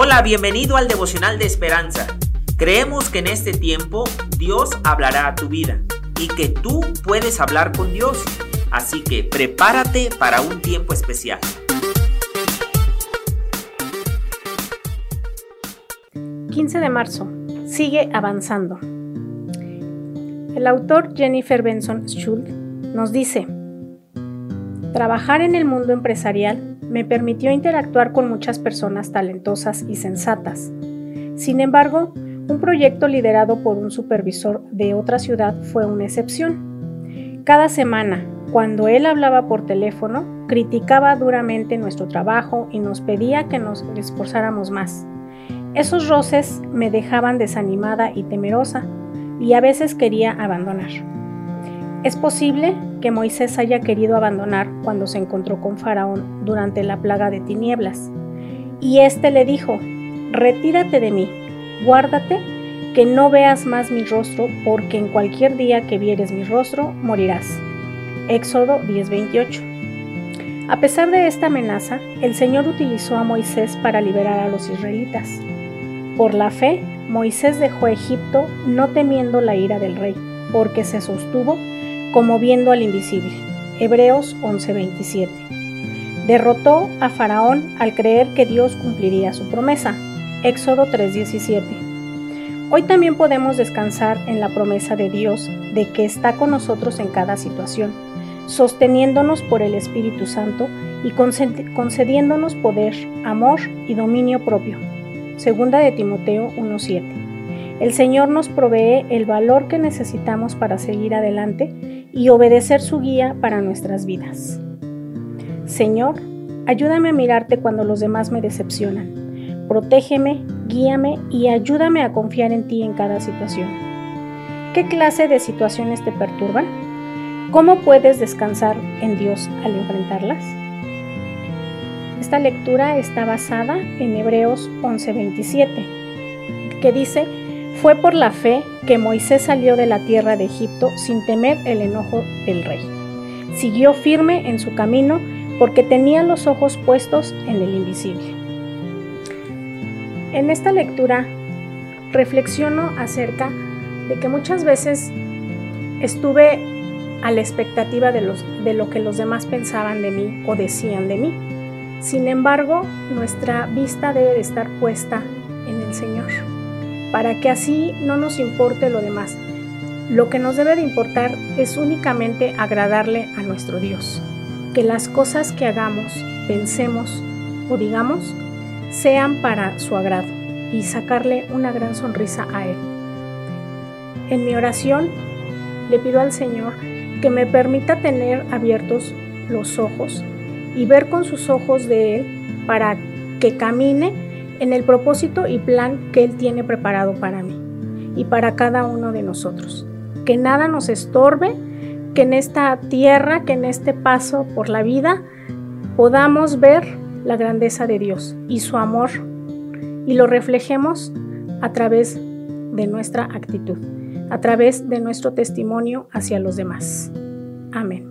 Hola, bienvenido al devocional de esperanza. Creemos que en este tiempo Dios hablará a tu vida y que tú puedes hablar con Dios. Así que prepárate para un tiempo especial. ...15 de marzo... ...sigue avanzando... El autor Jennifer Benson Schultz nos dice, Trabajar en el mundo empresarial me permitió interactuar con muchas personas talentosas y sensatas. Sin embargo, un proyecto liderado por un supervisor de otra ciudad fue una excepción. Cada semana, cuando él hablaba por teléfono, criticaba duramente nuestro trabajo y nos pedía que nos esforzáramos más. Esos roces me dejaban desanimada y temerosa, y a veces quería abandonar. Es posible que Moisés haya querido abandonar cuando se encontró con Faraón durante la plaga de tinieblas. Y éste le dijo, retírate de mí, guárdate, que no veas más mi rostro, porque en cualquier día que vieres mi rostro, morirás. Éxodo 10:28. A pesar de esta amenaza, el Señor utilizó a Moisés para liberar a los israelitas. Por la fe, Moisés dejó Egipto no temiendo la ira del rey, porque se sostuvo como viendo al invisible. Hebreos 11:27. Derrotó a Faraón al creer que Dios cumpliría su promesa. Éxodo 3:17. Hoy también podemos descansar en la promesa de Dios de que está con nosotros en cada situación, sosteniéndonos por el Espíritu Santo y concediéndonos poder, amor y dominio propio. Segunda de Timoteo 1.7. El Señor nos provee el valor que necesitamos para seguir adelante y obedecer su guía para nuestras vidas. Señor, ayúdame a mirarte cuando los demás me decepcionan. Protégeme, guíame y ayúdame a confiar en ti en cada situación. ¿Qué clase de situaciones te perturban? ¿Cómo puedes descansar en Dios al enfrentarlas? Esta lectura está basada en Hebreos 11:27, que dice, fue por la fe que Moisés salió de la tierra de Egipto sin temer el enojo del rey. Siguió firme en su camino porque tenía los ojos puestos en el invisible. En esta lectura reflexiono acerca de que muchas veces estuve a la expectativa de, lo que los demás pensaban de mí o decían de mí. Sin embargo, nuestra vista debe de estar puesta en el Señor, para que así no nos importe lo demás. Lo que nos debe de importar es únicamente agradarle a nuestro Dios, que las cosas que hagamos, pensemos o digamos sean para su agrado y sacarle una gran sonrisa a Él. En mi oración le pido al Señor que me permita tener abiertos los ojos y ver con sus ojos de Él para que camine en el propósito y plan que Él tiene preparado para mí y para cada uno de nosotros. Que nada nos estorbe, que en esta tierra, que en este paso por la vida, podamos ver la grandeza de Dios y su amor y lo reflejemos a través de nuestra actitud, a través de nuestro testimonio hacia los demás. Amén.